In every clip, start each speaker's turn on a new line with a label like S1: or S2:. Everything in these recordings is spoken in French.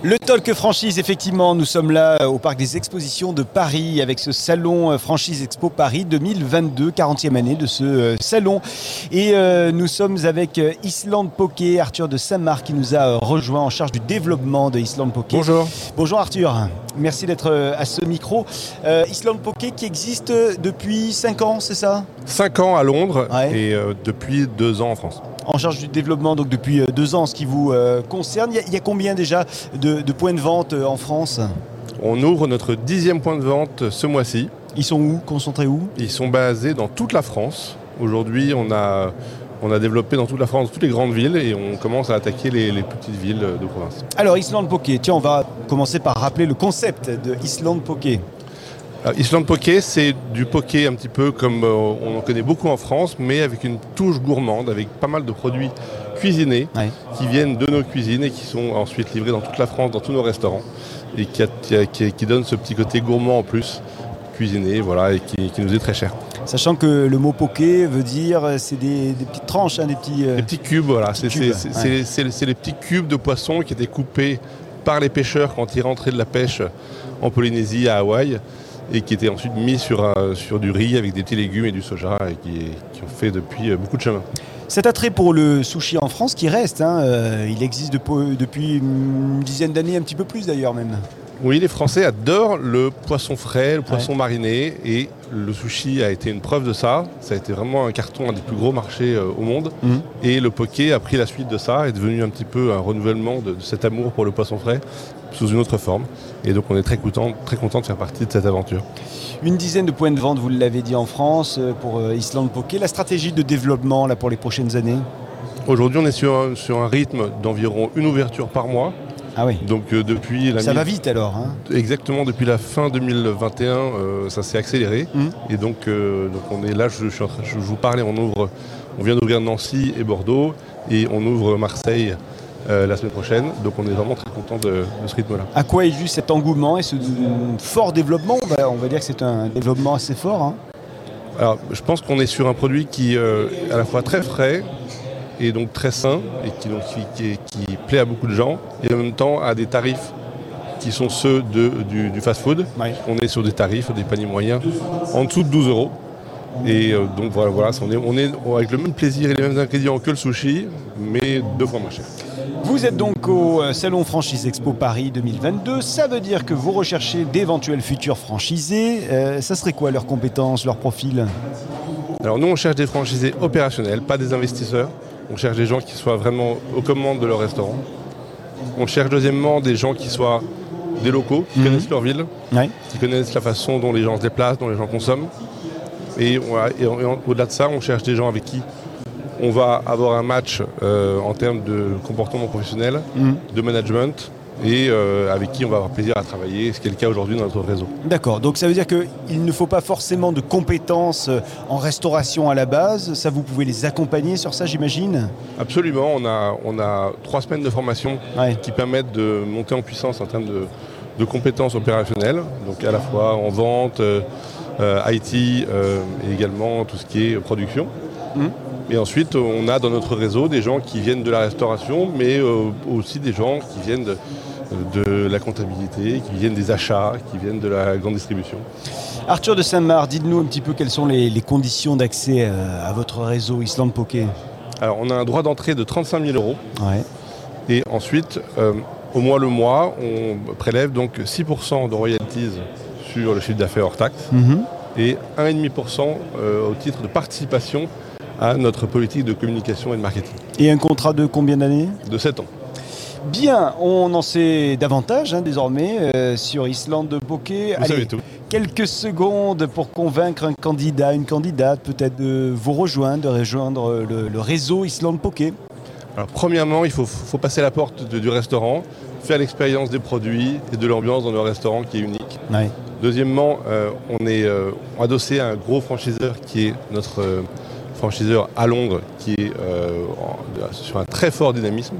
S1: Le Talk Franchise, effectivement, nous sommes là euh, au Parc des Expositions de Paris avec ce salon euh, Franchise Expo Paris 2022, 40e année de ce euh, salon. Et euh, nous sommes avec Island Poké, Arthur de Saint-Marc qui nous a rejoint en charge du développement de Island Poké.
S2: Bonjour.
S1: Bonjour Arthur, merci d'être à ce micro. Euh, Island Poké qui existe depuis 5 ans, c'est ça?
S2: 5 ans à Londres
S1: Ouais.
S2: et euh, depuis 2 ans en France.
S1: En charge du développement donc depuis 2 ans, ce qui vous euh, concerne. Il y, a, il y a combien déjà de, de points de vente euh, en France?
S2: On ouvre notre dixième point de vente ce mois-ci.
S1: Ils sont où? Concentrés où?
S2: Ils sont basés dans toute la France. Aujourd'hui, on a, on a développé dans toute la France, dans toutes les grandes villes et on commence à attaquer les, les petites villes de province.
S1: Alors Island Poké, tiens on va commencer par rappeler le concept de Island Poké.
S2: Island Poké, c'est du poké un petit peu comme euh, on en connaît beaucoup en France, mais avec une touche gourmande, avec pas mal de produits cuisinés
S1: Ouais.
S2: qui viennent de nos cuisines et qui sont ensuite livrés dans toute la France, dans tous nos restaurants, et qui, a- qui a- qui- donne ce petit côté gourmand en plus, cuisiné, voilà, et qui, qui nous est très cher.
S1: Sachant que le mot poké veut dire euh, c'est des, des petites tranches, hein, des petits. euh,
S2: Les petits cubes, voilà, c'est
S1: ouais.
S2: les petits cubes de poissons qui étaient coupés par les pêcheurs quand ils rentraient de la pêche en Polynésie, à Hawaï, et qui étaient ensuite mis sur, un- sur du riz avec des petits légumes et du soja, et qui, ont fait depuis euh, beaucoup de chemin.
S1: Cet attrait pour le sushi en France qui reste, hein, euh, il existe depuis une dizaine d'années, un petit peu plus d'ailleurs même.
S2: Oui, les Français adorent le poisson frais, le poisson mariné, et le sushi a été une preuve de ça. Ça a été vraiment un carton, un des plus gros marchés euh, au monde.
S1: Mhm.
S2: Et le poké a pris la suite de ça, est devenu un petit peu un renouvellement de, de cet amour pour le poisson frais sous une autre forme. Et donc on est très content, très content de faire partie de cette aventure.
S1: Une dizaine de points de vente, vous l'avez dit en France, euh, pour euh, Island Poké. La stratégie de développement là, pour les prochaines années?
S2: Aujourd'hui, on est sur un, sur un rythme d'environ une ouverture par mois.
S1: Ah oui,
S2: Donc euh, depuis la
S1: ça va vite alors. hein.
S2: Exactement depuis la fin 2021, euh, ça s'est accéléré.
S1: Mhm.
S2: Et donc, euh, donc on est là, je, je suis en train- je vous parlais, on ouvre, on vient d'ouvrir Nancy et Bordeaux et on ouvre Marseille la semaine prochaine. Donc on est vraiment très content de, de ce rythme-là.
S1: À quoi est dû cet engouement et ce fort développement? On va, on va dire que c'est un développement assez fort. hein.
S2: Alors je pense qu'on est sur un produit qui est à la fois très frais et donc très sain et qui, donc, qui, qui- qui plaît à beaucoup de gens et en même temps à des tarifs qui sont ceux de, du, du fast-food.
S1: Ouais.
S2: On est sur des tarifs, des paniers moyens en dessous de 12 euros. Et euh, donc voilà, voilà on, est, on est avec le même plaisir et les mêmes ingrédients que le sushi, mais deux fois moins cher.
S1: Vous êtes donc au euh, Salon Franchise Expo Paris 2022. Ça veut dire que vous recherchez d'éventuels futurs franchisés. Euh, ça serait quoi leurs compétences, leur profil?
S2: Alors nous, on cherche des franchisés opérationnels, pas des investisseurs. On cherche des gens qui soient vraiment aux commandes de leur restaurant. On cherche deuxièmement des gens qui soient des locaux, qui
S1: Mhm.
S2: connaissent leur ville,
S1: Ouais.
S2: qui connaissent la façon dont les gens se déplacent, dont les gens consomment. Et, au-delà de ça, on cherche des gens avec qui on va avoir un match euh, en termes de comportement professionnel,
S1: Mhm.
S2: de management, et euh, avec qui on va avoir plaisir à travailler, ce qui est le cas aujourd'hui dans notre réseau.
S1: D'accord, donc ça veut dire qu'il ne faut pas forcément de compétences euh, en restauration à la base. Ça, vous pouvez les accompagner sur ça, j'imagine?
S2: Absolument, on a, on a trois semaines de formation
S1: Ouais.
S2: qui permettent de monter en puissance en termes de, de compétences opérationnelles, donc à la fois en vente, euh, IT euh, et également tout ce qui est production.
S1: Mhm.
S2: Et ensuite, on a dans notre réseau des gens qui viennent de la restauration, mais euh, aussi des gens qui viennent de, de la comptabilité, qui viennent des achats, qui viennent de la grande distribution.
S1: Arthur de Saint-Marc, dites-nous un petit peu quelles sont les, les conditions d'accès euh, à votre réseau Island Poké.
S2: Alors, on a un droit d'entrée de 35 000 euros.
S1: Ouais.
S2: Et ensuite, euh, au mois le mois, on prélève donc 6% de royalties sur le chiffre d'affaires hors taxe
S1: Mhm.
S2: et 1,5% euh, au titre de participation à notre politique de communication et de marketing
S1: Et un contrat de combien d'années?
S2: De 7 ans.
S1: Bien, on en sait davantage hein, désormais euh, sur Island Poké.
S2: Vous
S1: Allez,
S2: savez tout.
S1: quelques secondes pour convaincre un candidat, une candidate peut-être de vous rejoindre, de rejoindre le, le réseau Island Poké.
S2: Alors, premièrement, il faut, faut passer la porte de- du restaurant, faire l'expérience des produits et de l'ambiance dans le restaurant qui est unique.
S1: Ouais.
S2: Deuxièmement, euh, on est euh, adossé à un gros franchiseur qui est notre euh, franchiseur à Londres, qui est euh, sur un très fort dynamisme,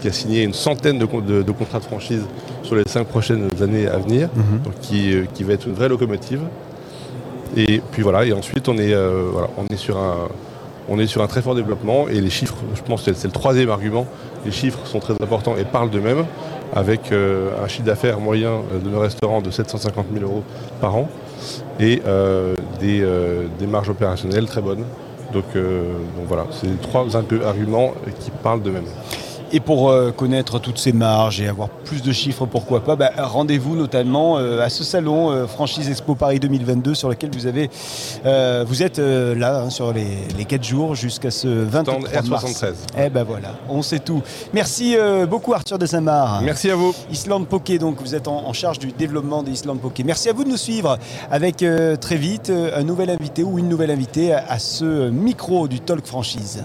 S2: qui a signé une centaine de, con- de- de contrats de franchise sur les cinq prochaines années à venir,
S1: Mhm.
S2: donc qui, euh, qui va être une vraie locomotive. Et puis voilà, et ensuite on est, voilà, on est sur un on est sur un très fort développement et les chiffres, je pense que c'est le troisième argument, les chiffres sont très importants et parlent d'eux-mêmes, avec euh, un chiffre d'affaires moyen de nos restaurants de 750 000 euros par an et euh, euh, des, marges opérationnelles très bonnes. Donc, donc voilà, c'est les trois arguments qui parlent d'eux-mêmes.
S1: Et pour euh, connaître toutes ces marges et avoir plus de chiffres, pourquoi pas, bah, rendez-vous notamment euh, à ce salon euh, Franchise Expo Paris 2022 sur lequel vous avez, vous êtes là hein, sur les, les 4 jours jusqu'à ce 23 mars.
S2: 73.
S1: Eh ben voilà, on sait tout. Merci beaucoup Arthur de Saint-Marc.
S2: Merci à vous.
S1: Island Poké, donc vous êtes en, charge du développement d'Island Poké. Merci à vous de nous suivre avec très vite un nouvel invité ou une nouvelle invitée à ce micro du Talk Franchise.